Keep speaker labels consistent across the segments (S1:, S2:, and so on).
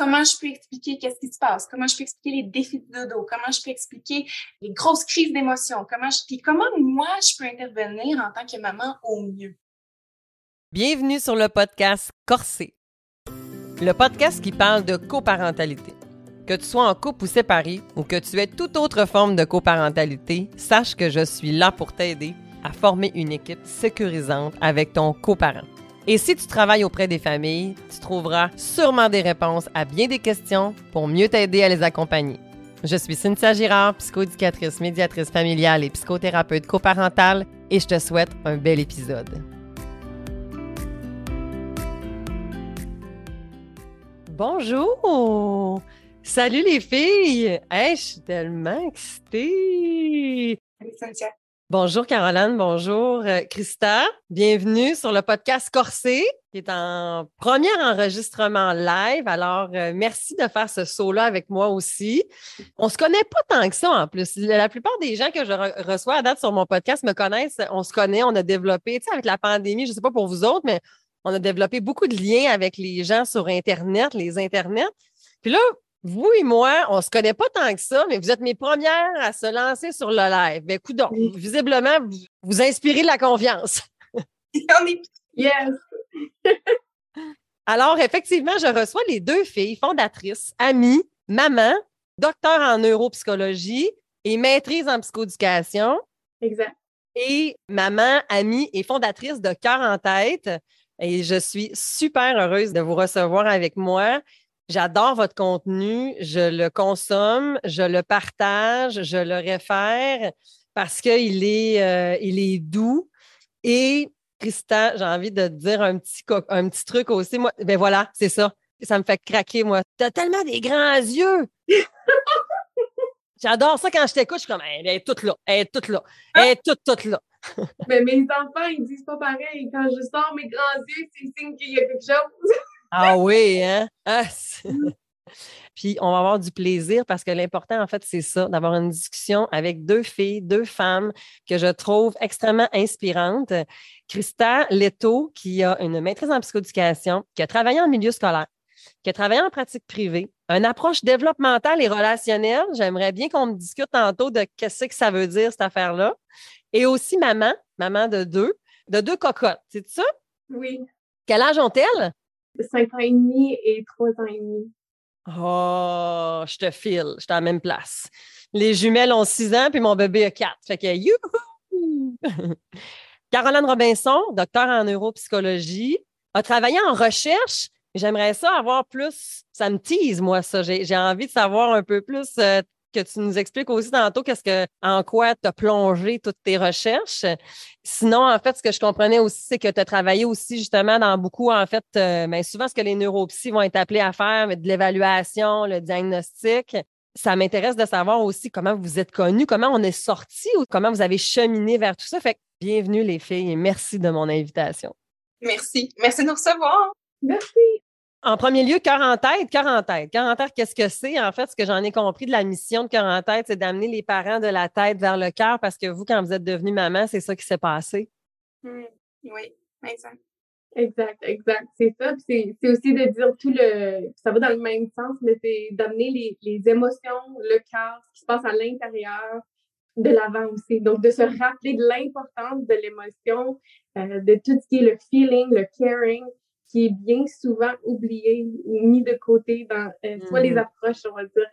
S1: comment je peux expliquer qu'est-ce qui se passe, comment je peux expliquer les défis de dodo, comment je peux expliquer les grosses crises d'émotions, comment puis comment moi je peux intervenir en tant que maman au mieux?
S2: Bienvenue sur le podcast Corsé, le podcast qui parle de coparentalité. Que tu sois en couple ou séparé, ou que tu aies toute autre forme de coparentalité, sache que je suis là pour t'aider à former une équipe sécurisante avec ton coparent. Et si tu travailles auprès des familles, tu trouveras sûrement des réponses à bien des questions pour mieux t'aider à les accompagner. Je suis Cynthia Girard, psychoéducatrice, médiatrice familiale et psychothérapeute coparentale, et je te souhaite un bel épisode. Bonjour! Salut les filles! Hey, je suis tellement excitée!
S1: Salut Cynthia.
S2: Bonjour Caroline, bonjour euh, Christa. Bienvenue sur le podcast Corsé qui est en premier enregistrement live. Alors, euh, merci de faire ce saut-là avec moi aussi. On se connaît pas tant que ça en plus. La plupart des gens que je reçois à date sur mon podcast me connaissent. On se connaît, on a développé, tu sais, avec la pandémie, je sais pas pour vous autres, mais on a développé beaucoup de liens avec les gens sur Internet, les Internets. Puis là, vous et moi, on se connaît pas tant que ça, mais vous êtes mes premières à se lancer sur le live. Ben, écoute, visiblement, vous, vous inspirez de la confiance.
S1: yes!
S2: Alors, effectivement, je reçois les deux filles fondatrices, amies, maman, docteur en neuropsychologie et maîtrise en psychoéducation.
S1: Exact.
S2: Et maman, amie et fondatrice de Cœur en tête. Et je suis super heureuse de vous recevoir avec moi. J'adore votre contenu, je le consomme, je le partage, je le réfère parce qu'il est, euh, est doux. Et Christa, j'ai envie de te dire un petit, un petit truc aussi. Moi, ben voilà, c'est ça. Ça me fait craquer, moi. Tu as tellement des grands yeux. J'adore ça quand je t'écoute. Je suis comme, elle est toute là, elle est toute là, elle est toute, toute là.
S1: Mais mes enfants, ils disent pas pareil. Quand je sors mes grands yeux, c'est signe qu'il y a quelque chose.
S2: Ah oui, hein? Ah, Puis on va avoir du plaisir parce que l'important, en fait, c'est ça, d'avoir une discussion avec deux filles, deux femmes que je trouve extrêmement inspirantes. Christa Leto, qui a une maîtrise en psychoéducation, qui a travaillé en milieu scolaire, qui a travaillé en pratique privée, une approche développementale et relationnelle. J'aimerais bien qu'on me discute tantôt de qu'est-ce que ça veut dire, cette affaire-là. Et aussi maman, maman de deux, de deux cocottes. C'est ça?
S1: Oui.
S2: Quel âge ont-elles?
S1: Cinq ans et demi et trois ans et demi.
S2: Oh, je te file, je suis à la même place. Les jumelles ont six ans, puis mon bébé a quatre. Fait que youhou! Caroline Robinson, docteur en neuropsychologie, a travaillé en recherche. J'aimerais ça avoir plus. Ça me tease, moi, ça. J'ai envie de savoir un peu plus euh, que tu nous expliques aussi tantôt qu'est-ce que, en quoi tu as plongé toutes tes recherches. Sinon, en fait, ce que je comprenais aussi, c'est que tu as travaillé aussi justement dans beaucoup, en fait, euh, ben, souvent ce que les neuropsies vont être appelés à faire, de l'évaluation, le diagnostic. Ça m'intéresse de savoir aussi comment vous êtes connus, comment on est sorti ou comment vous avez cheminé vers tout ça. Fait que bienvenue les filles et merci de mon invitation.
S1: Merci. Merci de nous recevoir.
S3: Merci.
S2: En premier lieu, cœur en tête, cœur en tête. Cœur en tête, qu'est-ce que c'est? En fait, ce que j'en ai compris de la mission de cœur en tête, c'est d'amener les parents de la tête vers le cœur parce que vous, quand vous êtes devenue maman, c'est ça qui s'est passé.
S1: Mmh. Oui, exact.
S3: Exact, exact. C'est ça. C'est aussi de dire tout le. Ça va dans le même sens, mais c'est d'amener les, les, émotions, le cœur, ce qui se passe à l'intérieur, de l'avant aussi. Donc, de se rappeler de l'importance de l'émotion, euh, de tout ce qui est le feeling, le caring, qui est bien souvent oublié ou mis de côté dans euh, soit les mm-hmm. approches, on va dire,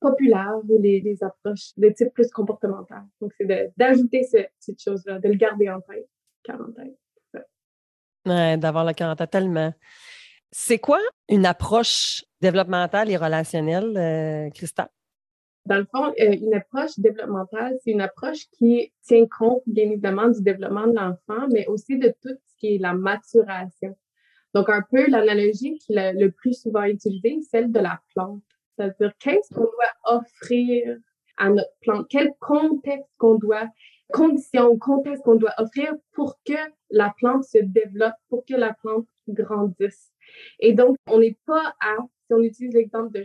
S3: populaires ou les, les approches de type plus comportemental. Donc, c'est d'ajouter ce, cette chose-là, de le garder en tête, quarantaine.
S2: Ouais, d'avoir le quarantaine tellement. C'est quoi une approche développementale et relationnelle, euh, Christa?
S3: Dans le fond, euh, une approche développementale, c'est une approche qui tient compte, bien évidemment, du développement de l'enfant, mais aussi de tout ce qui est la maturation. Donc, un peu l'analogie qui est le plus souvent utilisée, celle de la plante. C'est-à-dire, qu'est-ce qu'on doit offrir à notre plante? Quel contexte qu'on doit, conditions, contexte qu'on doit offrir pour que la plante se développe, pour que la plante grandisse? Et donc, on n'est pas à, si on utilise l'exemple de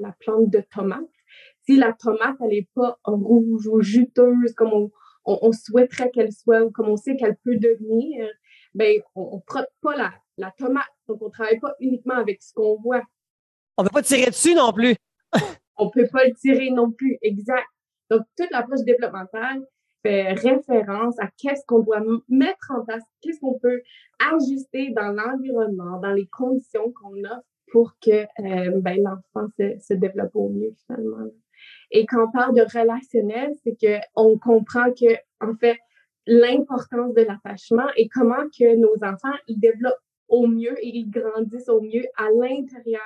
S3: la plante de tomate, si la tomate, elle n'est pas rouge ou juteuse comme on, on, souhaiterait qu'elle soit ou comme on sait qu'elle peut devenir, ben, on ne frotte pas la, la tomate. Donc, on ne travaille pas uniquement avec ce qu'on voit.
S2: On ne peut pas tirer dessus non plus.
S3: on ne peut pas le tirer non plus, exact. Donc, toute l'approche développementale fait référence à qu'est-ce qu'on doit mettre en place, qu'est-ce qu'on peut ajuster dans l'environnement, dans les conditions qu'on offre pour que euh, ben, l'enfant se, se, développe au mieux finalement. Et quand on parle de relationnel, c'est que on comprend que en fait l'importance de l'attachement et comment que nos enfants ils développent au mieux et ils grandissent au mieux à l'intérieur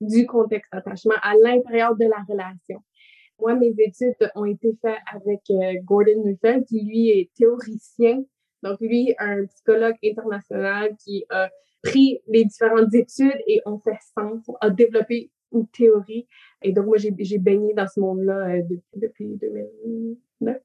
S3: du contexte d'attachement, à l'intérieur de la relation. Moi, mes études ont été faites avec euh, Gordon Neufeld, qui lui est théoricien. Donc, lui, un psychologue international qui a pris les différentes études et ont fait sens, a développé une théorie. Et donc, moi, j'ai baigné dans ce monde-là euh, depuis, 2009.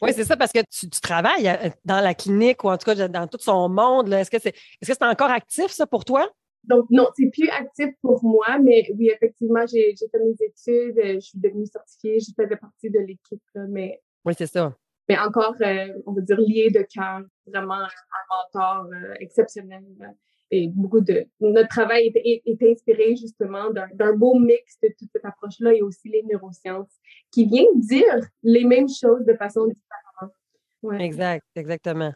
S2: Oui, c'est ça, parce que tu, travailles euh, dans la clinique ou en tout cas dans tout son monde. Est-ce que c'est est -ce c'est encore actif, ça, pour toi?
S3: Donc, non, c'est plus actif pour moi, mais oui, effectivement, j'ai fait mes études, euh, je suis devenue certifiée, je faisais partie de l'équipe, mais.
S2: Oui, c'est ça.
S3: Mais encore, euh, on va dire, lié de cœur, vraiment un mentor euh, exceptionnel. Et beaucoup de. Notre travail est, est inspiré justement d'un beau mix de toute cette approche-là et aussi les neurosciences qui viennent dire les mêmes choses de façon différente.
S2: Ouais. Exact, exactement.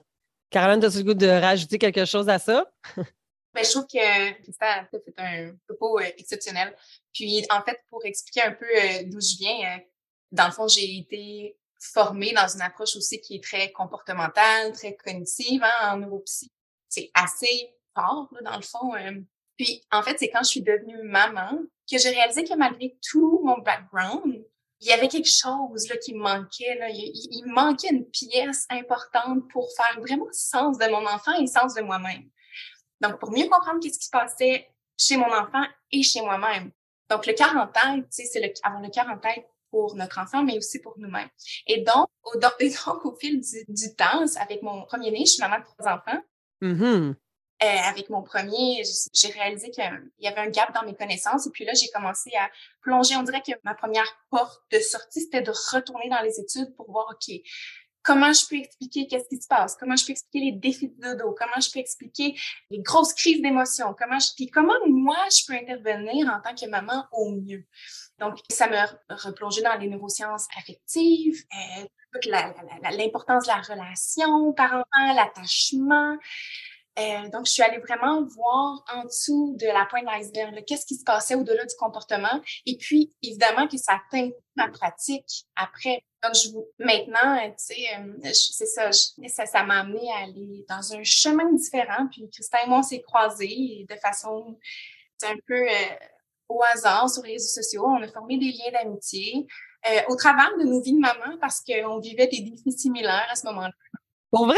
S2: Caroline, as-tu le goût de rajouter quelque chose à ça?
S1: Ben, je trouve que Christa fait un propos euh, exceptionnel. Puis, en fait, pour expliquer un peu euh, d'où je viens, euh, dans le fond, j'ai été formée dans une approche aussi qui est très comportementale, très cognitive hein, en neuropsy. C'est assez dans le fond. Puis, en fait, c'est quand je suis devenue maman que j'ai réalisé que malgré tout mon background, il y avait quelque chose là, qui me manquait. Il, il manquait une pièce importante pour faire vraiment sens de mon enfant et sens de moi-même. Donc, pour mieux comprendre qu'est-ce qui se passait chez mon enfant et chez moi-même. Donc, le cœur en tête, c'est le, avoir le cœur en tête pour notre enfant, mais aussi pour nous-mêmes. Et donc, au, fil du, temps, avec mon premier né, je suis maman de trois enfants.
S2: Mm-hmm.
S1: Euh, avec mon premier, j'ai réalisé qu'il y avait un gap dans mes connaissances. Et puis là, j'ai commencé à plonger. On dirait que ma première porte de sortie, c'était de retourner dans les études pour voir, OK, comment je peux expliquer qu'est-ce qui se passe, comment je peux expliquer les défis de dodo, comment je peux expliquer les grosses crises d'émotions, comment je, puis comment moi je peux intervenir en tant que maman au mieux? Donc, ça me replongé dans les neurosciences affectives, euh, l'importance de la relation par-enfant, l'attachement. Euh, donc, je suis allée vraiment voir en dessous de la pointe de l'iceberg, qu'est-ce qui se passait au-delà du comportement. Et puis, évidemment que ça atteint ma pratique après. Donc, je, maintenant, tu sais, euh, c'est ça, ça, ça m'a amené à aller dans un chemin différent. Puis, Christin et moi, on s'est croisés de façon un peu euh, au hasard sur les réseaux sociaux. On a formé des liens d'amitié euh, au travers de nos vies de maman parce qu'on vivait des défis similaires à ce moment-là.
S2: Pour vrai?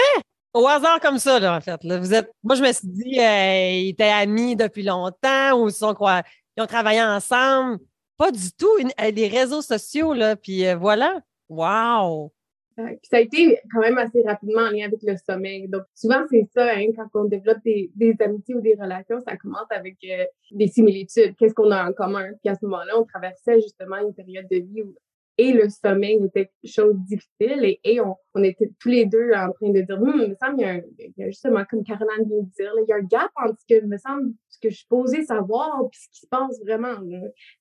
S2: Au hasard comme ça, là, en fait. Vous êtes... Moi, je me suis dit, euh, ils étaient amis depuis longtemps ou ils, sont, quoi, ils ont travaillé ensemble? Pas du tout. Une, des réseaux sociaux, là, puis voilà. Wow!
S3: ça a été quand même assez rapidement en lien avec le sommeil. Donc, souvent, c'est ça, hein, quand on développe des, amitiés ou des relations, ça commence avec euh, des similitudes. Qu'est-ce qu'on a en commun? Puis à ce moment-là, on traversait justement une période de vie où et le sommeil était chose difficile et, et on, on, était tous les deux en train de dire, hum, il me semble, il y, a il y a justement, comme Caroline vient de dire, il y a un gap entre ce que, me semble, ce que je suis posée savoir et ce qui se passe vraiment.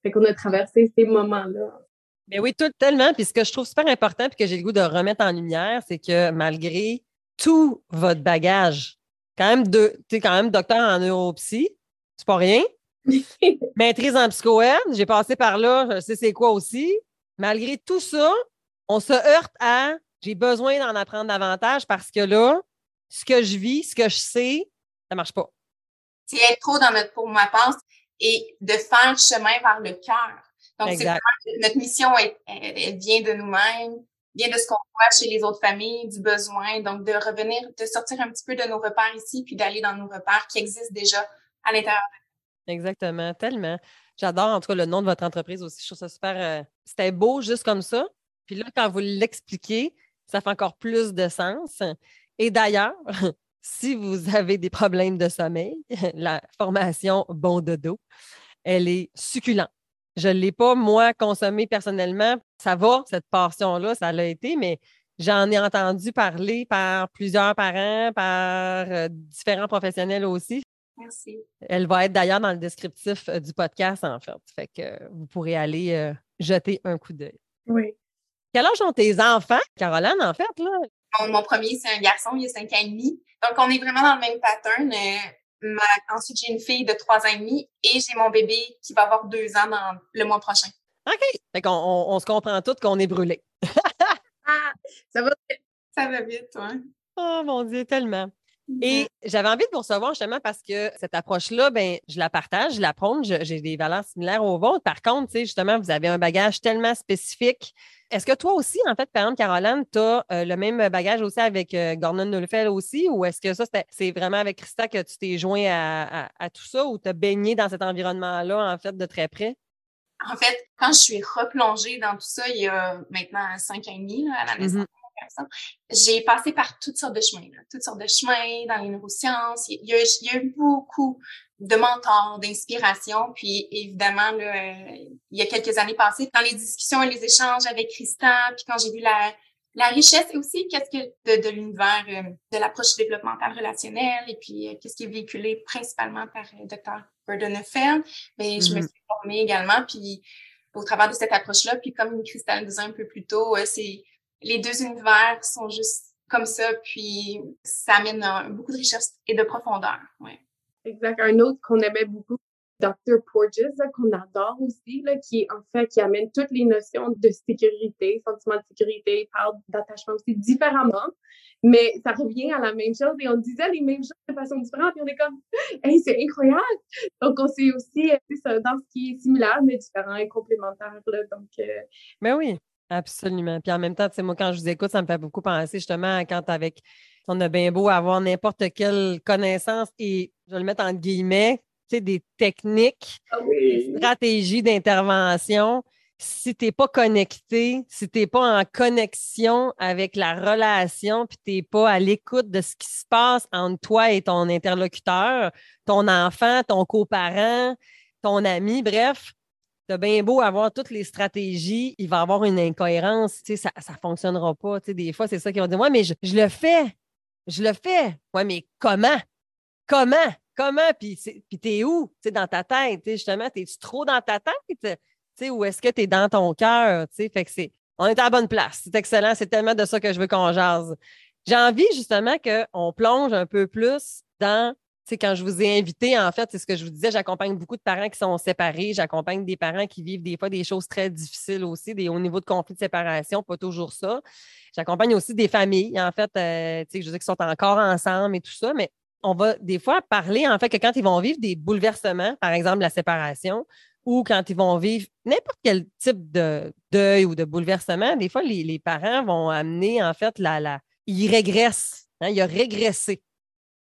S3: Fait qu'on a traversé ces moments-là.
S2: Mais oui, tout tellement. Puis ce que je trouve super important puis que j'ai le goût de remettre en lumière, c'est que malgré tout votre bagage, quand même tu es quand même docteur en neuropsy, c'est pas rien. Maîtrise en psycho j'ai passé par là, je sais c'est quoi aussi. Malgré tout ça, on se heurte à j'ai besoin d'en apprendre davantage parce que là, ce que je vis, ce que je sais, ça marche pas.
S1: C'est être trop dans notre pour ma pense et de faire le chemin vers le cœur. Donc, c'est notre mission, elle, vient de nous-mêmes, vient de ce qu'on voit chez les autres familles, du besoin. Donc, de revenir, de sortir un petit peu de nos repères ici, puis d'aller dans nos repères qui existent déjà à l'intérieur.
S2: Exactement, tellement. J'adore, en tout cas, le nom de votre entreprise aussi. Je trouve ça super. Euh, c'était beau juste comme ça. Puis là, quand vous l'expliquez, ça fait encore plus de sens. Et d'ailleurs, si vous avez des problèmes de sommeil, la formation Bon Dodo, elle est succulente. Je ne l'ai pas, moi, consommé personnellement. Ça va, cette passion-là, ça l'a été, mais j'en ai entendu parler par plusieurs parents, par euh, différents professionnels aussi.
S1: Merci.
S2: Elle va être d'ailleurs dans le descriptif euh, du podcast, en fait. Fait que vous pourrez aller euh, jeter un coup d'œil.
S3: Oui.
S2: Quel âge ont tes enfants, Caroline, en fait, là?
S1: Mon, premier, c'est un garçon, il a cinq ans et demi. Donc, on est vraiment dans le même pattern. Euh, ensuite, j'ai une fille de trois ans et demi et j'ai mon bébé qui va avoir deux ans dans le mois prochain.
S2: OK. Fait qu'on on, se comprend toutes qu'on est brûlés.
S3: ah, ça va vite.
S1: Ça va vite, oui.
S2: Oh mon Dieu, tellement. Et j'avais envie de vous recevoir justement parce que cette approche-là, ben, je la partage, je la prône, j'ai des valeurs similaires aux vôtres. Par contre, justement, vous avez un bagage tellement spécifique. Est-ce que toi aussi, en fait, par exemple, Caroline, tu as euh, le même bagage aussi avec euh, Gordon Neufeld aussi, ou est-ce que ça, c'est vraiment avec Christa que tu t'es joint à, tout ça ou tu as baigné dans cet environnement-là, en fait, de très près?
S1: En fait, quand je suis replongée dans tout ça, il y a maintenant cinq ans et demi à la maison, j'ai passé par toutes sortes de chemins, toutes sortes de chemins dans les neurosciences. Il y a, il y a eu beaucoup de mentors, d'inspiration. Puis évidemment, là, euh, il y a quelques années passées, dans les discussions et les échanges avec Christa, puis quand j'ai vu la, la richesse et aussi qu'est-ce que de, de l'univers euh, de l'approche développementale relationnelle et puis euh, qu'est-ce qui est véhiculé principalement par le Dr. Gordon Neufeld, mais je me mm-hmm. suis formée également puis au travers de cette approche-là, puis comme Christa le disait un peu plus tôt, c'est les deux univers sont juste comme ça, puis ça amène beaucoup de richesse et de profondeur. Ouais.
S3: Exact. Un autre qu'on aimait beaucoup, Dr. Porges, qu'on adore aussi, là, qui en fait qui amène toutes les notions de sécurité, sentiment de sécurité, parle d'attachement aussi différemment, mais ça revient à la même chose et on disait les mêmes choses de façon différente et on est comme, hey, c'est incroyable. Donc on sait aussi, c'est dans ce qui est similaire mais différent et complémentaire là. Donc. Euh,
S2: mais oui. Absolument. Puis en même temps, tu sais, moi, quand je vous écoute, ça me fait beaucoup penser justement à quand avec, on a bien beau avoir n'importe quelle connaissance et, je vais le mettre en guillemets, tu sais, des techniques,
S3: ah
S2: des stratégies d'intervention. Si tu n'es pas connecté, si tu n'es pas en connexion avec la relation, puis tu n'es pas à l'écoute de ce qui se passe entre toi et ton interlocuteur, ton enfant, ton coparent, ton ami, bref, T'as bien beau avoir toutes les stratégies, il va y avoir une incohérence, tu sais, ça ne fonctionnera pas. Tu sais, des fois, c'est ça qu'ils vont dire Ouais, mais je, le fais. Je le fais. Ouais, mais comment? Comment? Comment? Puis, puis t'es où? Tu sais, dans ta tête, justement, t'es-tu trop dans ta tête? Tu sais, ou est-ce que tu es dans ton cœur? Tu sais, fait que c'est. On est à la bonne place. C'est excellent. C'est tellement de ça que je veux qu'on jase. J'ai envie justement qu'on plonge un peu plus dans quand je vous ai invité, en fait, c'est ce que je vous disais, j'accompagne beaucoup de parents qui sont séparés, j'accompagne des parents qui vivent des fois des choses très difficiles aussi, des hauts niveaux de conflit de séparation, pas toujours ça. J'accompagne aussi des familles, en fait, euh, je veux qui sont encore ensemble et tout ça, mais on va des fois parler, en fait, que quand ils vont vivre des bouleversements, par exemple la séparation, ou quand ils vont vivre n'importe quel type de deuil ou de bouleversement, des fois, les, parents vont amener, en fait, la, la ils régressent. Hein, il a régressé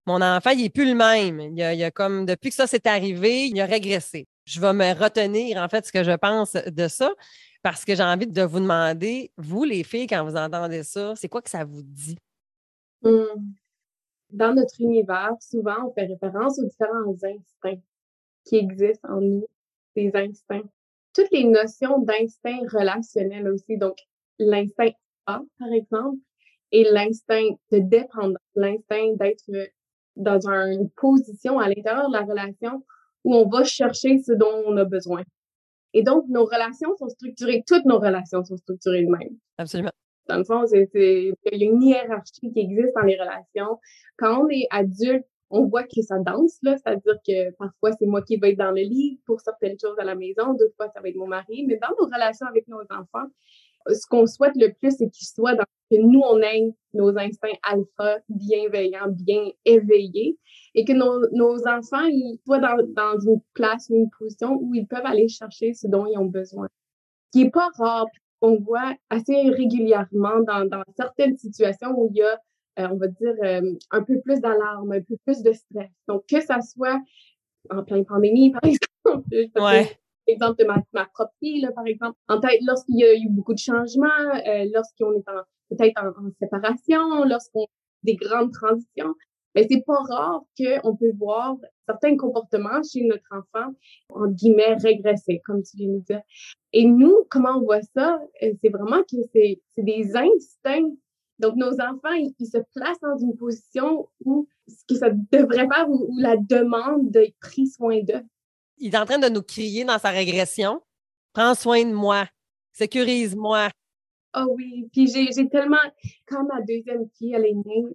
S2: mon enfant, il n'est plus le même. Il a, a, comme, depuis que ça s'est arrivé, il a régressé. Je vais me retenir, en fait, ce que je pense de ça, parce que j'ai envie de vous demander, vous, les filles, quand vous entendez ça, c'est quoi que ça vous dit?
S3: Hum. Dans notre univers, souvent, on fait référence aux différents instincts qui existent en nous, des instincts. Toutes les notions d'instinct relationnel aussi, donc l'instinct A, par exemple, et l'instinct de dépendance, l'instinct d'être dans une position à l'intérieur de la relation où on va chercher ce dont on a besoin. Et donc, nos relations sont structurées, toutes nos relations sont structurées de même.
S2: Absolument.
S3: Dans le fond, c'est, il y a une hiérarchie qui existe dans les relations. Quand on est adulte, on voit que ça danse, là, c'est-à-dire que parfois c'est moi qui vais être dans le lit pour certaines choses à la maison, d'autres fois ça va être mon mari, mais dans nos relations avec nos enfants, ce qu'on souhaite le plus, c'est qu'ils soient dans que nous, on ait nos instincts alpha bienveillants, bien éveillés, et que nos, nos enfants ils soient dans, dans une place ou une position où ils peuvent aller chercher ce dont ils ont besoin. Ce qui est pas rare, on voit assez régulièrement dans, dans certaines situations où il y a, euh, on va dire, euh, un peu plus d'alarme, un peu plus de stress. Donc, que ça soit en pleine pandémie, par exemple,
S2: ouais
S3: exemple de ma, ma propre fille, là, par exemple, en tête, lorsqu'il y a eu beaucoup de changements, euh, lorsqu'on est en, peut-être en, séparation, lorsqu'on des grandes transitions, mais c'est pas rare qu'on peut voir certains comportements chez notre enfant, en guillemets, régresser, comme tu viens de dire. Et nous, comment on voit ça? Euh, c'est vraiment que c'est, c'est des instincts Donc, nos enfants, ils, se placent dans une position où ce que ça devrait faire, où, la demande d'être pris soin d'eux.
S2: Il est en train de nous crier dans sa régression. Prends soin de moi. Sécurise-moi.
S3: Oh oui. Puis j'ai tellement, quand ma deuxième fille, elle est née,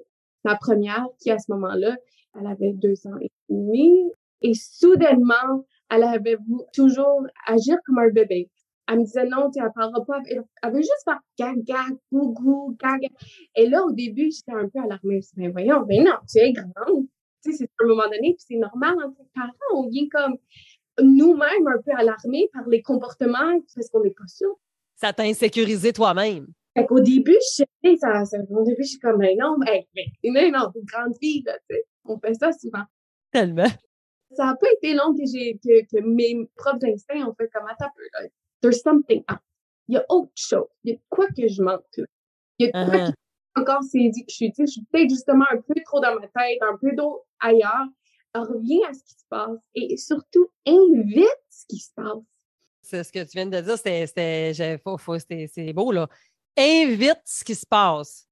S3: ma première, qui à ce moment-là, elle avait deux ans et demi, et soudainement, elle avait toujours agir comme un bébé. Elle me disait non, tu elle parlera pas. Elle, veut juste faire gaga, gougou, gaga. Et là, au début, j'étais un peu alarmée. Je me disais, voyons, mais non, tu es grande. Tu sais, c'est à un moment donné, puis c'est normal en tant que parent, on vient comme nous-mêmes un peu alarmés par les comportements parce qu'on n'est pas sûr.
S2: Ça t'a insécurisé toi-même.
S3: Fait qu'au début, je sais, ça, au début, je suis comme, mais non, mais, mais, non, une grande fille, là, tu sais. On fait ça souvent.
S2: Tellement.
S3: Ça n'a pas été long que j'ai, que, que mes propres instincts ont fait comme, attends, there's something else. Il y a autre chose. Il y a quoi que je manque, là. Il y a quoi uh-huh. qui encore saisi que je suis, je peut-être justement un peu trop dans ma tête, un peu trop ailleurs. reviens à ce qui se passe et surtout invite ce qui se passe.
S2: C'est ce que tu viens de dire, c'était, c'est beau, là. Invite ce qui se passe.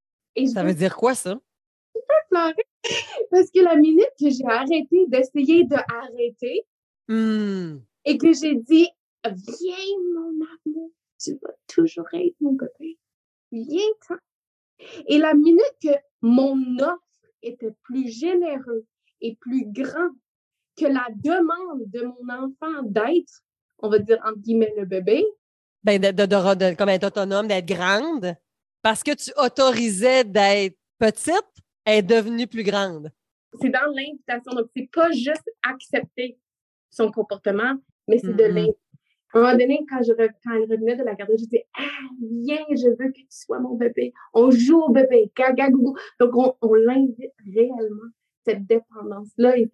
S2: ça veut dire quoi, ça?
S3: Je peux pleurer. Parce que la minute que j'ai arrêté d'essayer d'arrêter
S2: mmh.
S3: et que j'ai dit Viens, mon amour, tu vas toujours être mon copain. Viens-t'en. Et la minute que mon offre était plus généreux et plus grand que la demande de mon enfant d'être, on va dire entre guillemets le bébé.
S2: Ben, de, de, de, comme être autonome, d'être grande, parce que tu autorisais d'être petite, elle est devenue plus grande.
S3: C'est dans l'invitation. Donc, c'est pas juste accepter son comportement, mais c'est de l'invitation à un moment donné, quand, je, quand elle revenait de la garderie, je disais, ah, viens, je veux que tu sois mon bébé. On joue au bébé, gaga. Donc, on, on l'invite réellement, cette dépendance-là et,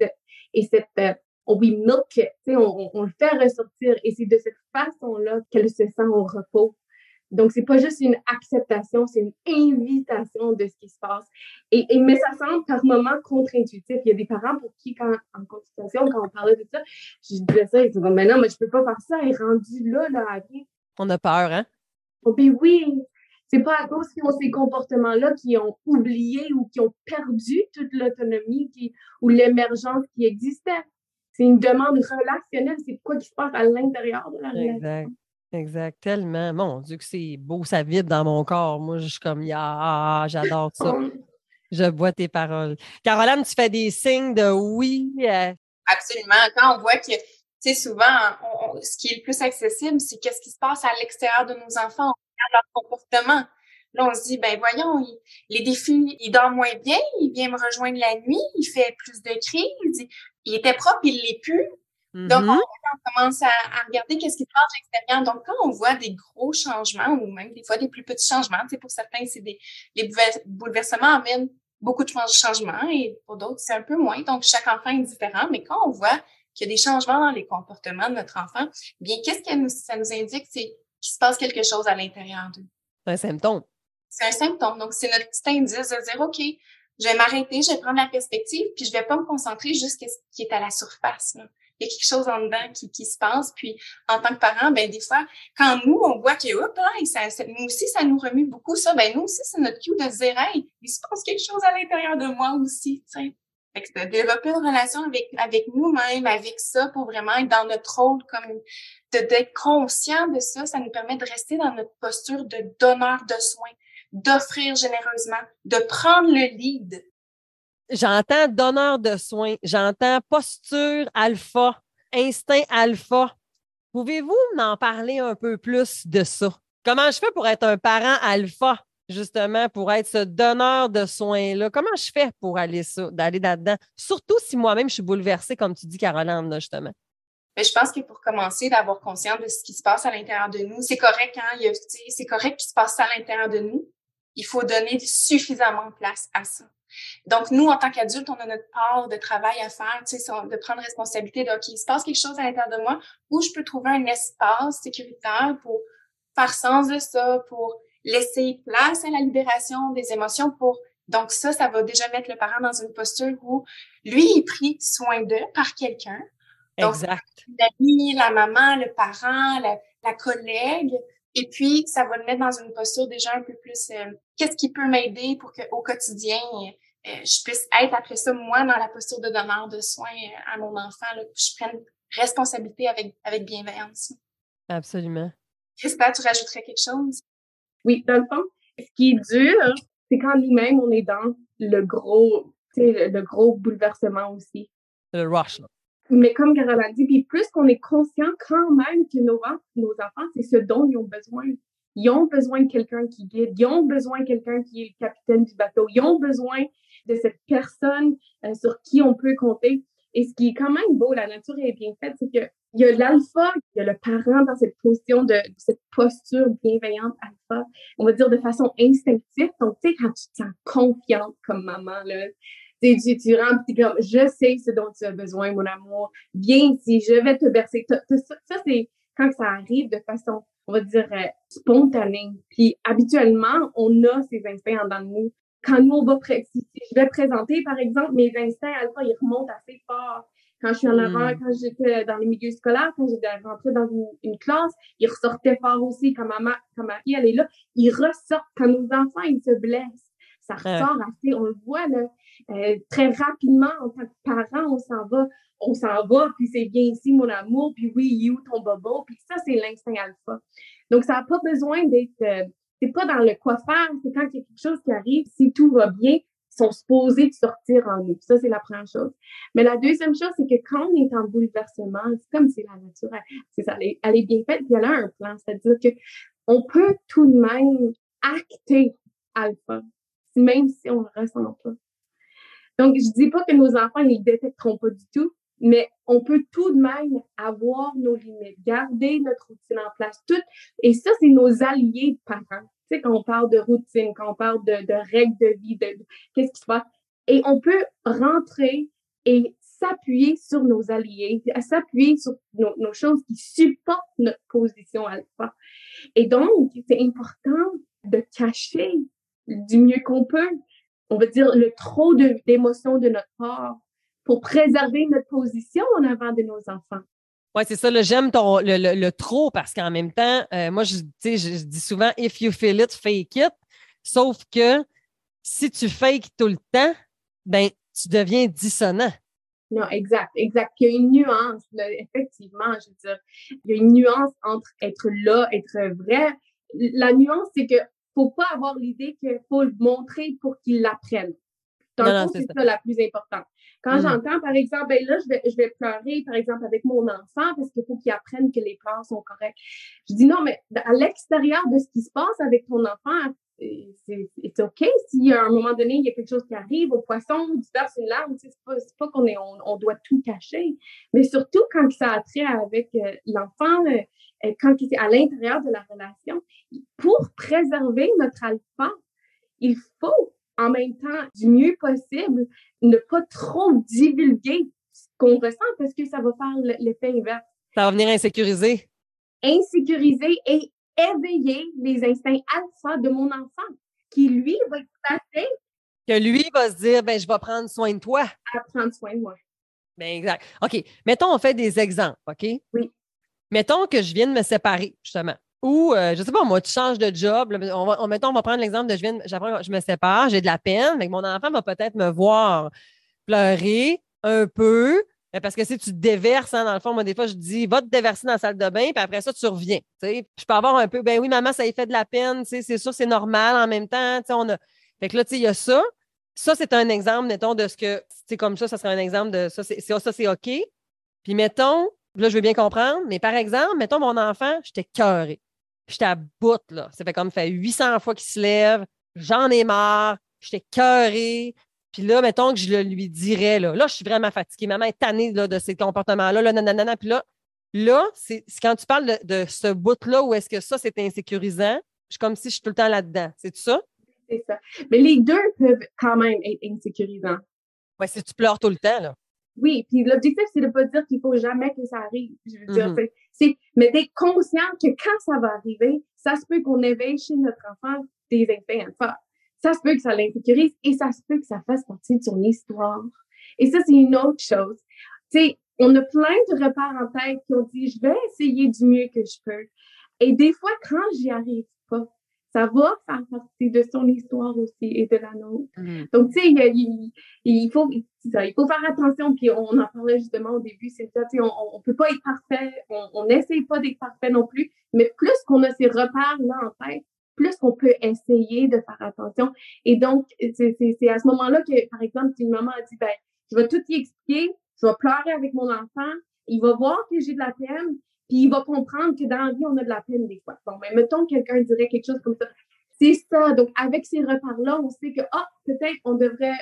S3: et cette, euh, on lui milk, on, on le fait ressortir. Et c'est de cette façon-là qu'elle se sent au repos donc, c'est pas juste une acceptation, c'est une invitation de ce qui se passe. Et, mais ça semble par moments contre-intuitif. Il y a des parents pour qui, quand, en consultation, quand on parlait de ça, je disais ça, ils disaient, mais non, mais je peux pas faire ça, elle est rendue là, là, à
S2: On a peur, hein?
S3: Oh, ben oui, c'est pas à cause qu'ils ont ces comportements-là qui ont oublié ou qui ont perdu toute l'autonomie ou l'émergence qui existait. C'est une demande relationnelle, c'est quoi qui se passe à l'intérieur de la relation.
S2: Exact, tellement. Mon Dieu, que c'est beau, ça vibre dans mon corps. Moi, je suis comme, ah, j'adore ça. Je bois tes paroles. Caroline, tu fais des signes de oui. Euh
S1: Absolument. Quand on voit que, tu sais, souvent, ce qui est le plus accessible, c'est qu'est-ce qui se passe à l'extérieur de nos enfants. On regarde leur comportement. Là, on se dit, ben voyons, les défis, il dort moins bien, il vient me rejoindre la nuit, il fait plus de crises, il était propre, il l'est plus. Donc, mm-hmm. on, commence à, regarder qu'est-ce qui se passe à l'extérieur. Donc, quand on voit des gros changements ou même des fois des plus petits changements, pour certains, c'est des les bouleversements amènent beaucoup de changements et pour d'autres, c'est un peu moins. Donc, chaque enfant est différent. Mais quand on voit qu'il y a des changements dans les comportements de notre enfant, bien, qu'est-ce que ça nous indique? C'est qu'il se passe quelque chose à l'intérieur d'eux?
S2: C'est un symptôme.
S1: C'est un symptôme. Donc, c'est notre petit indice de dire, OK, je vais m'arrêter, je vais prendre la perspective, puis je vais pas me concentrer juste sur ce qui est à la surface. Là il y a quelque chose en dedans qui, qui se passe. Puis, en tant que parent, ben des fois, quand nous, on voit que, hop, là, ça, ça, nous aussi, ça nous remue beaucoup, ça, ben nous aussi, c'est notre cue de dire, hey, il se passe quelque chose à l'intérieur de moi aussi, tu. Fait que de développer une relation avec, avec nous-mêmes, avec ça, pour vraiment être dans notre rôle comme d'être conscient de ça, ça nous permet de rester dans notre posture de donneur de soins, d'offrir généreusement, de prendre le lead
S2: J'entends donneur de soins, j'entends posture alpha, instinct alpha. Pouvez-vous m'en parler un peu plus de ça? Comment je fais pour être un parent alpha, justement, pour être ce donneur de soins-là? Comment je fais pour aller ça, d'aller là-dedans? Surtout si moi-même je suis bouleversée, comme tu dis, Caroline, justement.
S1: Mais je pense que pour commencer, d'avoir conscience de ce qui se passe à l'intérieur de nous, c'est correct, hein? C'est correct qu'il se passe ça à l'intérieur de nous. Il faut donner suffisamment de place à ça. Donc, nous, en tant qu'adultes, on a notre part de travail à faire, tu sais, de prendre responsabilité de, OK, il se passe quelque chose à l'intérieur de moi où je peux trouver un espace sécuritaire pour faire sens de ça, pour laisser place à la libération des émotions, pour donc ça, ça va déjà mettre le parent dans une posture où lui il est pris soin d'eux par quelqu'un.
S2: Exact.
S1: L'ami, la maman, le parent, la, la collègue Et puis, ça va le mettre dans une posture déjà un peu plus, euh, qu'est-ce qui peut m'aider pour qu'au quotidien, euh, je puisse être après ça, moi, dans la posture de donneur de soins à mon enfant, là, que je prenne responsabilité avec, avec bienveillance.
S2: Absolument.
S1: Christa, tu rajouterais quelque chose?
S3: Oui, dans le fond, ce qui est dur, c'est quand nous-mêmes, on est dans le gros, le, le gros bouleversement aussi.
S2: Le rush, là.
S3: Mais comme Carole a dit, puis plus qu'on est conscient quand même que nos, nos enfants, c'est ce dont ils ont besoin. Ils ont besoin de quelqu'un qui guide. Ils ont besoin de quelqu'un qui est le capitaine du bateau. Ils ont besoin de cette personne euh, sur qui on peut compter. Et ce qui est quand même beau, la nature est bien faite, c'est que il y a l'alpha, il y a le parent dans cette position de, cette posture bienveillante alpha, on va dire de façon instinctive. Donc, tu sais, quand tu te sens confiante comme maman, là, tu, tu, tu rentres, comme, je sais ce dont tu as besoin, mon amour. Viens ici, je vais te bercer. Ça, ça c'est quand ça arrive de façon, on va dire, euh, spontanée. Puis, habituellement, on a ces instincts en dans nous. Quand nous, on va, si je vais présenter, par exemple, mes instincts alpha, ils remontent assez fort quand je suis en avant, hmm. quand j'étais dans les milieux scolaires, quand j'étais rentrée dans une, classe, ils ressortaient fort aussi quand ma, quand ma fille, elle est là. Ils ressortent quand nos enfants, ils se blessent. Ça ressort assez, on le voit là, euh, très rapidement en tant que parent, on s'en va, on s'en va, puis c'est bien ici mon amour, puis oui, you ton bobo, puis ça c'est l'instinct alpha. Donc ça n'a pas besoin d'être, euh, c'est pas dans le quoi faire, c'est quand il y a quelque chose qui arrive, si tout va bien, sont supposés de sortir en nous. Ça, c'est la première chose. Mais la deuxième chose, c'est que quand on est en bouleversement, c'est comme c'est la nature, ça, elle est, bien faite, puis elle a un plan. C'est-à-dire que on peut tout de même acter alpha, même si on ne le ressent pas. Donc, je dis pas que nos enfants, ne détecteront pas du tout, mais on peut tout de même avoir nos limites, garder notre routine en place, tout. Et ça, c'est nos alliés de parents tu sais, quand on parle de routine, quand on parle de, de règles de vie, de, qu'est-ce qui se passe. Et on peut rentrer et s'appuyer sur nos alliés, s'appuyer sur nos, nos, choses qui supportent notre position alpha. Et donc, c'est important de cacher du mieux qu'on peut, on va dire, le trop d'émotions de, de notre part pour préserver notre position en avant de nos enfants.
S2: Oui, c'est ça. J'aime ton le, le, trop parce qu'en même temps, euh, moi, je, je, je dis souvent if you feel it, fake it. Sauf que si tu fakes tout le temps, ben tu deviens dissonant.
S3: Non, exact, exact. Il y a une nuance, là, effectivement, je veux dire. Il y a une nuance entre être là, être vrai. La nuance, c'est que faut pas avoir l'idée qu'il faut le montrer pour qu'il l'apprenne. Donc, c'est ça la plus importante. Quand mm. j'entends, par exemple, ben là, je vais, je vais pleurer, par exemple, avec mon enfant parce qu'il faut qu'il apprenne que les pleurs sont corrects. Je dis non, mais à l'extérieur de ce qui se passe avec ton enfant, c'est OK si à un moment donné, il y a quelque chose qui arrive au poisson, tu verses une larme, c'est pas, pas qu'on est, on, doit tout cacher. Mais surtout quand ça a trait avec euh, l'enfant, euh, quand il est à l'intérieur de la relation, pour préserver notre alpha, il faut en même temps, du mieux possible, ne pas trop divulguer ce qu'on ressent parce que ça va faire l'effet inverse.
S2: Ça va venir insécuriser.
S3: Insécuriser et éveiller les instincts alpha de mon enfant, qui lui va être passé.
S2: Que lui va se dire, ben, je vais prendre soin de toi.
S3: À prendre soin de moi.
S2: Ben, exact. OK. Mettons, on fait des exemples, OK?
S3: Oui.
S2: Mettons que je viens de me séparer, justement. Ou, euh, je sais pas, moi, tu changes de job. on va, mettons, on va prendre l'exemple de je viens, je me sépare, j'ai de la peine, mais mon enfant va peut-être me voir pleurer un peu. Parce que si tu te déverses, hein, dans le fond, moi, des fois, je dis, va te déverser dans la salle de bain, puis après ça, tu reviens. sais. Je peux avoir un peu, ben oui, maman, ça y fait de la peine, c'est sûr, c'est normal en même temps. On a... Fait que là, il y a ça. Ça, c'est un exemple, mettons, de ce que, c'est comme ça, ça serait un exemple de ça, c'est ça, c'est OK. Puis mettons, là, je veux bien comprendre, mais par exemple, mettons, mon enfant, j'étais cœuré. J'étais à bout, là. Ça fait comme fait 800 fois qu'il se lève. J'en ai marre. J'étais cœuré. Puis là, mettons que je le lui dirais, là, là, je suis vraiment fatiguée. Maman est tannée là, de ces comportements-là, là, nanana. Puis là, là, c'est quand tu parles de, ce bout-là où est-ce que ça, c'est insécurisant, je suis comme si je suis tout le temps là-dedans. C'est ça?
S3: C'est ça. Mais les deux peuvent quand même être insécurisants.
S2: Oui, si tu pleures tout le temps, là.
S3: Oui, puis l'objectif, c'est de pas dire qu'il faut jamais que ça arrive. Je veux dire, mm-hmm. c'est, mais d'être conscient que quand ça va arriver, ça se peut qu'on éveille chez notre enfant des alpha. Ça se peut que ça l'insécurise et ça se peut que ça fasse partie de son histoire. Et ça, c'est une autre chose. Tu sais, on a plein de repères en tête qui ont dit, je vais essayer du mieux que je peux. Et des fois, quand j'y arrive pas, ça va faire partie de son histoire aussi et de la nôtre.
S2: Mhm.
S3: Donc, tu sais, il, il- faut, il faut faire attention. Puis on en parlait justement au début, c'est ça, tu sais, on, on peut pas être parfait, on on n'essaye pas d'être parfait non plus. Mais plus qu'on a ces repères-là en tête, plus qu'on peut essayer de faire attention. Et donc, c'est à ce moment-là que, par exemple, une maman a dit, ben, je vais tout y expliquer, je vais pleurer avec mon enfant, il va voir que j'ai de la peine, puis il va comprendre que dans la vie, on a de la peine des fois. Bon, mais mettons que quelqu'un dirait quelque chose comme ça. C'est ça. Donc, avec ces repères-là, on sait que, ah, peut-être on devrait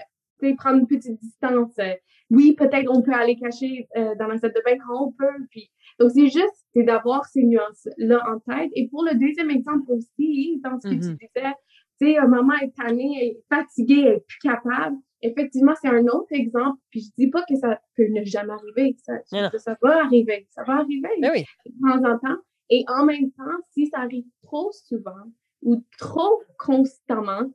S3: prendre une petite distance. Euh, oui, peut-être on peut aller cacher euh, dans la salle de bain quand on peut. Puis, donc, c'est juste, d'avoir ces nuances-là en tête. Et pour le deuxième exemple aussi, dans ce que tu
S2: Mhm.
S3: disais, tu sais, maman est tannée, elle est fatiguée, elle est plus capable. Effectivement, c'est un autre exemple. Puis, je dis pas que ça peut ne jamais arriver. Ça, va arriver. Ça va arriver
S2: Ben oui.
S3: de temps en temps. Et en même temps, si ça arrive trop souvent ou trop constamment,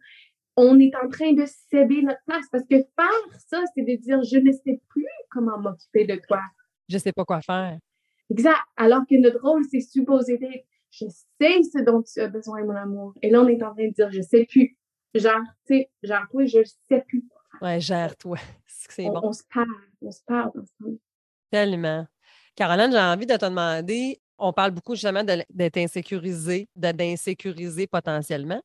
S3: on est en train de céder notre place. Parce que faire ça, c'est de dire, je ne sais plus comment m'occuper de toi.
S2: Je sais pas quoi faire.
S3: Exact. Alors que notre rôle, c'est supposé d'être, je sais ce dont tu as besoin, mon amour. Et là, on est en train de dire, je sais plus. Genre, tu sais, genre, toi, je sais plus.
S2: Ouais, gère-toi. C'est
S3: On,
S2: bon.
S3: on se parle, on se parle ensemble.
S2: Tellement. Caroline, j'ai envie de te demander, on parle beaucoup justement d'être insécurisé, de- d'insécuriser potentiellement.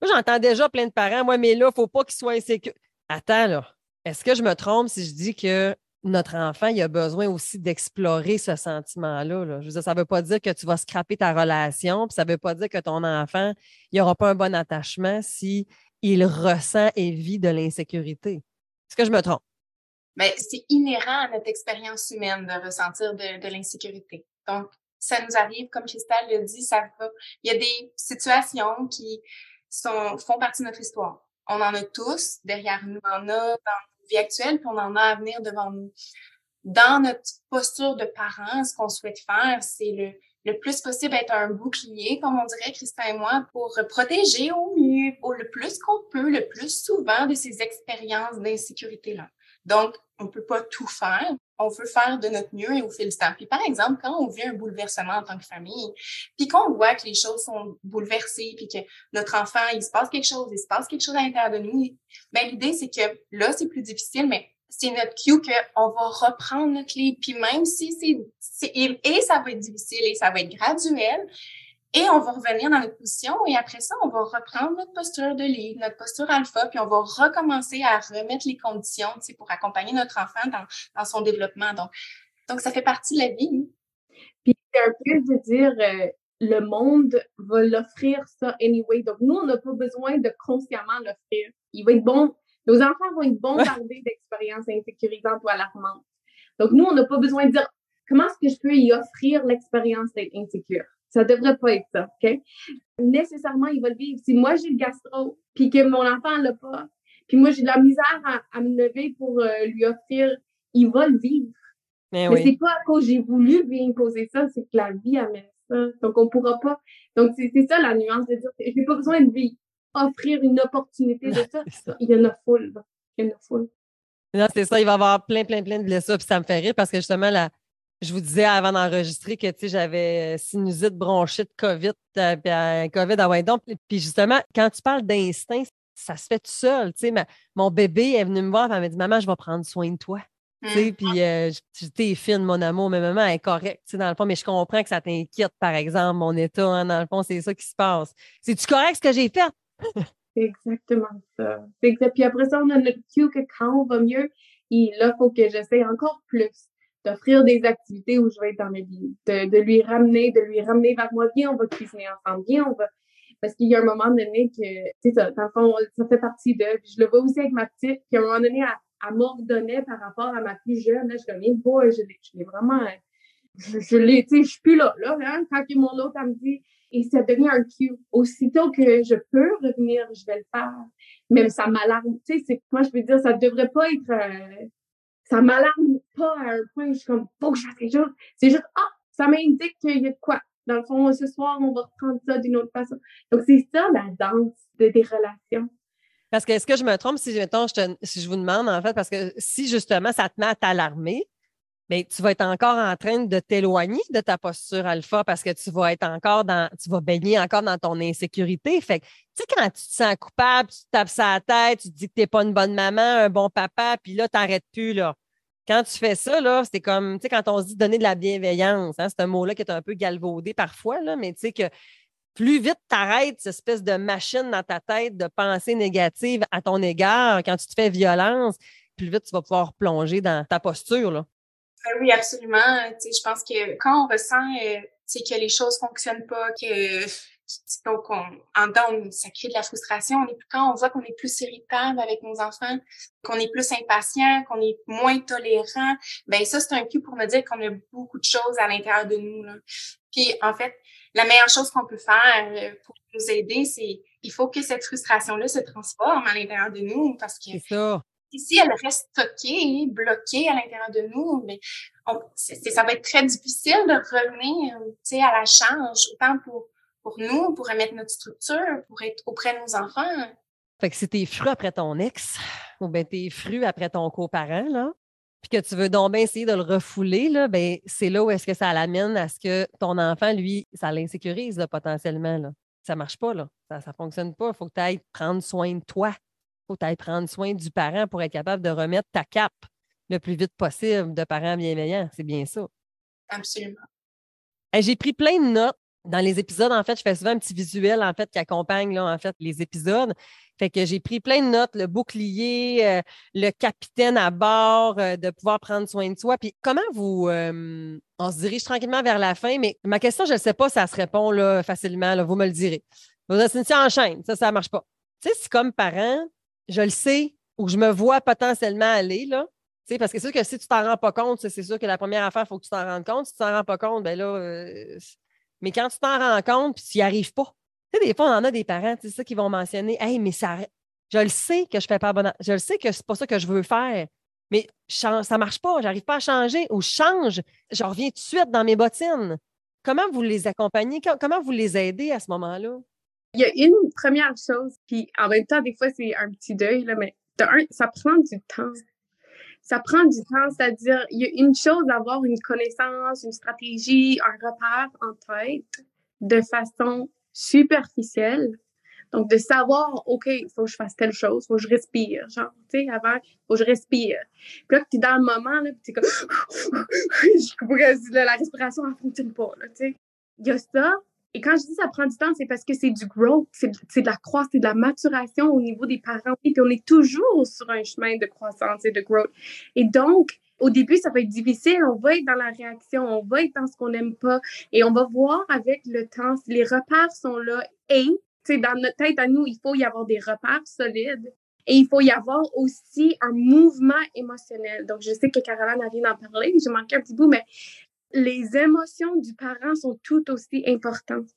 S2: Moi, j'entends déjà plein de parents, moi, mais là, il ne faut pas qu'ils soient insécures. Attends, là. Est-ce que je me trompe si je dis que notre enfant, il a besoin aussi d'explorer ce sentiment-là? là? Je veux dire, ça ne veut pas dire que tu vas scraper ta relation, puis ça ne veut pas dire que ton enfant, il n'aura pas un bon attachement si il ressent et vit de l'insécurité. Est-ce que je me trompe?
S1: Mais c'est inhérent à notre expérience humaine de ressentir de, l'insécurité. Donc, ça nous arrive, comme Christelle l'a dit, ça va. Il y a des situations qui sont, font partie de notre histoire. On en a tous derrière nous. On en a dans actuelle, puis on en a à venir devant nous. Dans notre posture de parents, ce qu'on souhaite faire, c'est le, plus possible être un bouclier, comme on dirait Christin et moi, pour protéger au mieux, au le plus qu'on peut, le plus souvent de ces expériences d'insécurité-là. Donc, on peut pas tout faire. On veut faire de notre mieux et au fil du temps. Puis, par exemple, quand on vit un bouleversement en tant que famille, puis qu'on voit que les choses sont bouleversées, puis que notre enfant, il se passe quelque chose, il se passe quelque chose à l'intérieur de nous, ben l'idée, c'est que là, c'est plus difficile, mais c'est notre cue qu'on va reprendre notre clé. Puis même si c'est, et ça va être difficile et ça va être graduel, et on va revenir dans notre position et après ça, on va reprendre notre posture de lit, notre posture alpha, puis on va recommencer à remettre les conditions tu sais, pour accompagner notre enfant dans, dans son développement. Donc, donc, ça fait partie de la vie.
S3: Puis c'est un peu de dire euh, le monde va l'offrir ça anyway. Donc nous, on n'a pas besoin de consciemment l'offrir. Il va être bon. Nos enfants vont être bombardés d'expériences insécurisantes ou alarmantes. Donc nous, on n'a pas besoin de dire comment est-ce que je peux y offrir l'expérience d'être insécure? Ça devrait pas être ça, OK? Nécessairement, il va le vivre. Si moi, j'ai le gastro, puis que mon enfant l'a pas, puis moi, j'ai de la misère à, à me lever pour euh, lui offrir, il va le vivre.
S2: Mais
S3: Mais
S2: oui.
S3: c'est pas à cause que j'ai voulu lui imposer ça, c'est que la vie amène ça. Donc, on pourra pas. Donc, c'est ça la nuance de dire, j'ai pas besoin de lui offrir une opportunité de ça. Il y en a full. Il y en a full.
S2: Non, c'est ça, il va y avoir plein, plein, plein de blessures. Puis ça me fait rire parce que justement, là, je vous disais avant d'enregistrer que j'avais euh, sinusite, bronchite, COVID, euh, puis euh, COVID à ouais, donc. Puis justement, quand tu parles d'instinct, ça se fait tout seul. Ma- mon bébé est venu me voir et elle m'a dit Maman, je vais prendre soin de toi. Tu sais,
S1: Mm.
S2: puis euh, t'es fine, mon amour, mais maman elle est correcte, dans le fond, mais je comprends que ça t'inquiète, par exemple, mon état, hein, dans le fond, c'est ça qui se passe. C'est-tu correct ce que j'ai fait?
S3: C'est exactement ça. Puis après ça, on a notre cue que quand on va mieux, et là, il faut que j'essaie encore plus d'offrir des activités où je vais être dans ma vie, de, de lui ramener, de lui ramener vers moi. Viens, on va cuisiner ensemble. Viens, on va. Parce qu'il y a un moment donné que, tu sais, dans le fond, ça fait partie. Puis je le vois aussi avec ma petite, puis à un moment donné, elle, elle m'ordonnait par rapport à ma plus jeune. Là, je suis comme, boy, je l'ai, vraiment, je, l'ai, tu sais, je suis plus là, là, hein, quand mon autre, elle me dit, et ça devient un cue. Aussitôt que je peux revenir, je vais le faire. Même ça m'alarme. Tu sais, c'est moi je veux dire, ça devrait pas être. euh, ça m'alarme pas à un point où je suis comme faut que je fasse quelque chose. C'est juste ah, ça m'indique qu'il y a de quoi. Dans le fond, ce soir, on va reprendre ça d'une autre façon. Donc c'est ça la danse de, des relations.
S2: Parce que est-ce que je me trompe si, mettons, je te- si je vous demande, en fait, parce que si justement ça te met à t'alarmer, mais tu vas être encore en train de t'éloigner de ta posture alpha parce que tu vas être encore dans, tu vas baigner encore dans ton insécurité. Fait que, tu sais, quand tu te sens coupable, tu te tapes sa tête, tu te dis que tu n'es pas une bonne maman, un bon papa, puis là, tu n'arrêtes plus, là. Quand tu fais ça, là, c'est comme, tu sais, quand on se dit donner de la bienveillance, hein, c'est un mot-là qui est un peu galvaudé parfois, là, mais tu sais que plus vite tu arrêtes cette espèce de machine dans ta tête de pensée négative à ton égard quand tu te fais violence, plus vite tu vas pouvoir plonger dans ta posture. Là.
S1: Ben oui, absolument. je pense que quand on ressent euh, que les choses fonctionnent pas, que donc en dedans, ça crée de la frustration. On est, quand on voit qu'on est plus irritable avec nos enfants, qu'on est plus impatient, qu'on est moins tolérant, ben ça, c'est un cue pour me dire qu'on a beaucoup de choses à l'intérieur de nous. Là. Puis en fait, la meilleure chose qu'on peut faire euh, pour nous aider, c'est il faut que cette frustration-là se transforme à l'intérieur de nous parce que. Si elle reste stockée, bloquée à l'intérieur de nous, mais ça va être très difficile de revenir à la charge, autant pour, pour nous, pour remettre notre structure, pour être auprès de nos enfants.
S2: Fait que si t'es fru après ton ex, ou bien t'es fru après ton coparent, là, puis que tu veux donc bien essayer de le refouler, là, ben, c'est là où est-ce que ça l'amène à ce que ton enfant, lui, ça l'insécurise potentiellement. Là. Ça marche pas, là. ça ne fonctionne pas. Il faut que tu ailles prendre soin de toi. Faut que tu ailles prendre soin du parent pour être capable de remettre ta cape le plus vite possible de parents bienveillants. C'est bien ça.
S1: Absolument.
S2: J'ai pris plein de notes dans les épisodes, en fait, je fais souvent un petit visuel en fait qui accompagne là, en fait les épisodes. Fait que j'ai pris plein de notes, le bouclier, euh, le capitaine à bord, euh, de pouvoir prendre soin de soi. Puis comment vous, euh, on se dirige tranquillement vers la fin, mais ma question, je ne sais pas si ça se répond là, facilement, là, vous me le direz. Vous êtes en chaîne, ça, ça ne marche pas. Tu sais, si comme parent, je le sais, ou je me vois potentiellement aller, là, parce que c'est sûr que si tu t'en rends pas compte, c'est sûr que la première affaire, il faut que tu t'en rendes compte. Si tu t'en rends pas compte, ben là, mais quand tu t'en rends compte, puis tu n'y arrives pas, tu sais, des fois, on en a des parents, c'est ça qui vont mentionner Hey, mais ça, je le sais que je fais pas bon. Je le sais que c'est pas ça que je veux faire. Mais ça ne marche pas, j'arrive pas à changer ou je change, je reviens tout de suite dans mes bottines. Comment vous les accompagnez? Comment vous les aidez à ce moment-là?
S3: Il y a une première chose, puis en même temps, des fois, c'est un petit deuil, là, mais ça prend du temps. Ça prend du temps, c'est-à-dire, il y a une chose d'avoir une connaissance, une stratégie, un repère en tête de façon superficielle. Donc, de savoir, OK, il faut que je fasse telle chose, il faut que je respire. Genre, tu sais, avant, il faut que je respire. Puis là, tu es dans le moment, là, tu es comme, la respiration, elle ne fonctionne pas, tu sais. Il y a ça. Et quand je dis ça prend du temps, c'est parce que c'est du growth, c'est de la croissance, c'est de la maturation au niveau des parents. Et puis, on est toujours sur un chemin de croissance et de growth. Et donc, au début, ça va être difficile. On va être dans la réaction, on va être dans ce qu'on n'aime pas et on va voir avec le temps si les repères sont là. Et, dans notre tête à nous, il faut y avoir des repères solides et il faut y avoir aussi un mouvement émotionnel. Donc, je sais que Caroline a vient d'en parler, j'ai manqué un petit bout, mais les émotions du parent sont tout aussi importantes.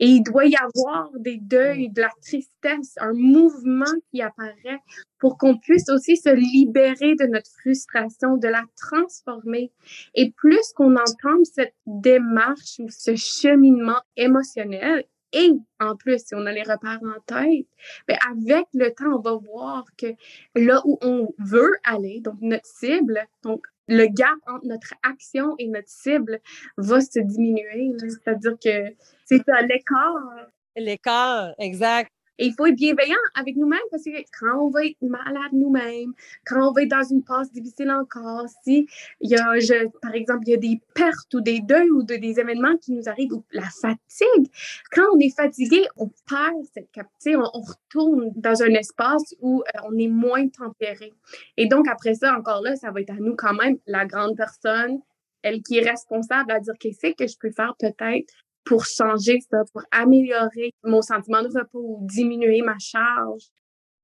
S3: Et il doit y avoir des deuils, de la tristesse, un mouvement qui apparaît pour qu'on puisse aussi se libérer de notre frustration, de la transformer. Et plus qu'on entend cette démarche ou ce cheminement émotionnel, et en plus, si on a les repères en tête, bien avec le temps, on va voir que là où on veut aller, donc notre cible, donc le gap entre notre action et notre cible va se diminuer. C'est-à-dire que c'est l'écart.
S2: L'écart, exact.
S3: Et il faut être bienveillant avec nous-mêmes parce que quand on va être malade nous-mêmes, quand on va être dans une passe difficile encore, si il y a, par exemple, il y a des pertes ou des deuils ou des événements qui nous arrivent, ou la fatigue, quand on est fatigué, on perd cette capacité, on, retourne dans un espace où euh, on est moins tempéré. Et donc, après ça, encore là, ça va être à nous quand même, la grande personne, elle qui est responsable à dire qu'est-ce que je peux faire peut-être pour changer ça, pour améliorer mon sentiment de repos diminuer ma charge.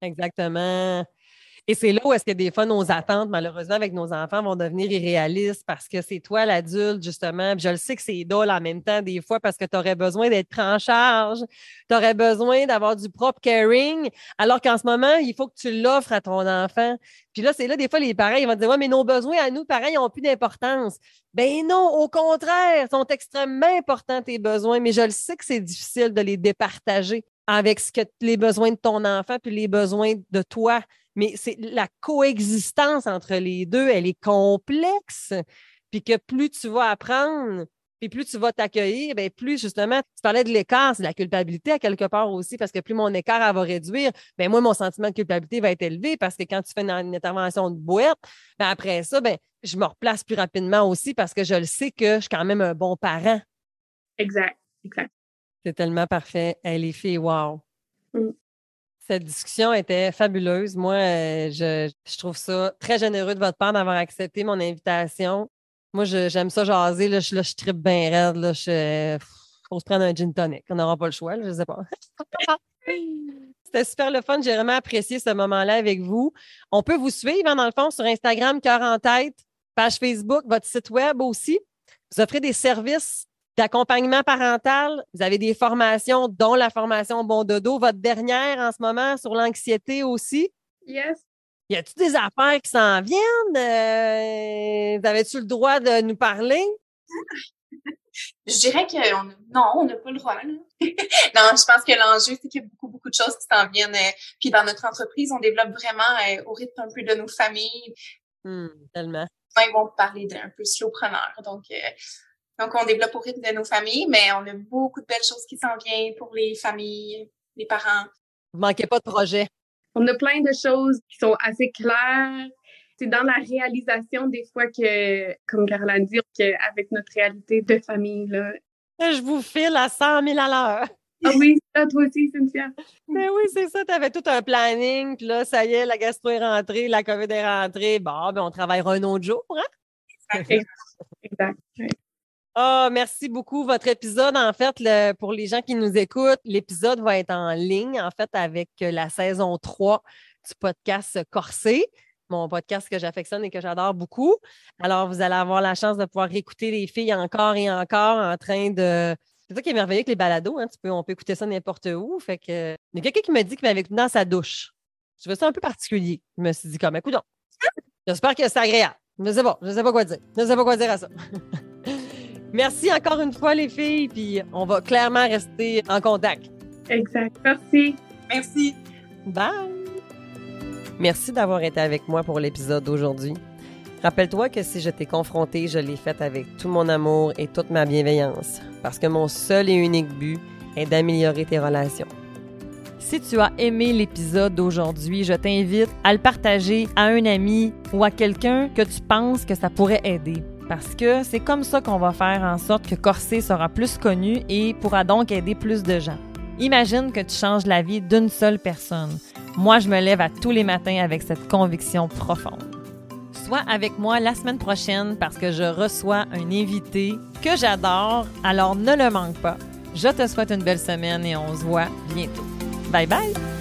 S2: Exactement. Et c'est là où est-ce que des fois nos attentes, malheureusement, avec nos enfants vont devenir irréalistes parce que c'est toi l'adulte, justement. je le sais que c'est drôle en même temps, des fois, parce que tu aurais besoin d'être pris en charge, tu aurais besoin d'avoir du propre caring, alors qu'en ce moment, il faut que tu l'offres à ton enfant. Puis là, c'est là, des fois, les parents, ils vont dire Ouais, mais nos besoins à nous, pareil, n'ont plus d'importance. Ben non, au contraire, sont extrêmement importants tes besoins, mais je le sais que c'est difficile de les départager avec ce que les besoins de ton enfant puis les besoins de toi mais c'est la coexistence entre les deux, elle est complexe. puis que plus tu vas apprendre, puis plus tu vas t'accueillir, ben plus justement, tu parlais de l'écart, c'est la culpabilité à quelque part aussi, parce que plus mon écart elle va réduire, ben moi, mon sentiment de culpabilité va être élevé parce que quand tu fais une, intervention de boîte, ben après ça, ben je me replace plus rapidement aussi parce que je le sais que je suis quand même un bon parent.
S3: Exact, exact.
S2: C'est tellement parfait. Elle est fille, wow.
S3: Mm.
S2: Cette discussion était fabuleuse. Moi, euh, je, je, trouve ça très généreux de votre part d'avoir accepté mon invitation. Moi, j'aime ça jaser. Là, je, là, je tripe bien raide. Là, je, faut se prendre un gin tonic. On n'aura pas le choix, je ne sais pas. C'était super le fun. J'ai vraiment apprécié ce moment-là avec vous. On peut vous suivre, hein, dans le fond, sur Instagram, Cœur en tête, page Facebook, votre site web aussi. Vous offrez des services d'accompagnement parental. Vous avez des formations, dont la formation Bon Dodo, votre dernière en ce moment sur l'anxiété aussi.
S3: Yes.
S2: Y a-tu des affaires qui s'en viennent? Euh, Avais-tu le droit de nous parler?
S1: Je dirais que non, on n'a pas le droit. non, je pense que l'enjeu, c'est qu'il y a beaucoup, beaucoup de choses qui s'en viennent. Euh, puis dans notre entreprise, on développe vraiment euh, au rythme un peu de nos familles.
S2: Mmh, tellement.
S1: Ils vont parler d'un peu slowpreneur. Donc, euh, donc, on développe au rythme de nos familles, mais on a beaucoup de belles choses qui s'en viennent pour les familles, les parents.
S2: Vous manquez pas de projet.
S3: On a plein de choses qui sont assez claires. C'est dans la réalisation des fois que, comme Caroline dit, qu'avec notre réalité de famille, là.
S2: Je vous file à 100 000 à l'heure.
S3: Ah oui, ça, toi aussi, Cynthia.
S2: Mais oui, c'est ça. Tu avais tout un planning. Puis là, ça y est, la gastro est rentrée, la COVID est rentrée. Bon, ben, on travaillera un autre jour, hein?
S3: Exact. exact.
S2: Oh, merci beaucoup. Votre épisode, en fait, pour les gens qui nous écoutent, l'épisode va être en ligne, en fait, avec la saison 3 du podcast Corsé, mon podcast que j'affectionne et que j'adore beaucoup. Alors, vous allez avoir la chance de pouvoir écouter les filles encore et encore en train de. C'est ça qui est merveilleux avec les balados. Hein? On peut écouter ça n'importe où. Fait. Il y a quelqu'un qui m'a dit qu'il m'avait écouté dans sa douche. Je trouvais ça un peu particulier. Je me suis dit, comme, écoute, j'espère que c'est agréable. Je ne sais pas. Je ne sais pas quoi dire. Je ne sais pas quoi dire à ça. Merci encore une fois, les filles, puis on va clairement rester en contact.
S3: Exact. Merci.
S1: Merci.
S2: Bye. Merci d'avoir été avec moi pour l'épisode d'aujourd'hui. Rappelle-toi que si je t'ai confronté, je l'ai fait avec tout mon amour et toute ma bienveillance, parce que mon seul et unique but est d'améliorer tes relations. Si tu as aimé l'épisode d'aujourd'hui, je t'invite à le partager à un ami ou à quelqu'un que tu penses que ça pourrait aider parce que c'est comme ça qu'on va faire en sorte que Corsé sera plus connu et pourra donc aider plus de gens. Imagine que tu changes la vie d'une seule personne. Moi, je me lève à tous les matins avec cette conviction profonde. Sois avec moi la semaine prochaine parce que je reçois un invité que j'adore, alors ne le manque pas. Je te souhaite une belle semaine et on se voit bientôt. Bye bye!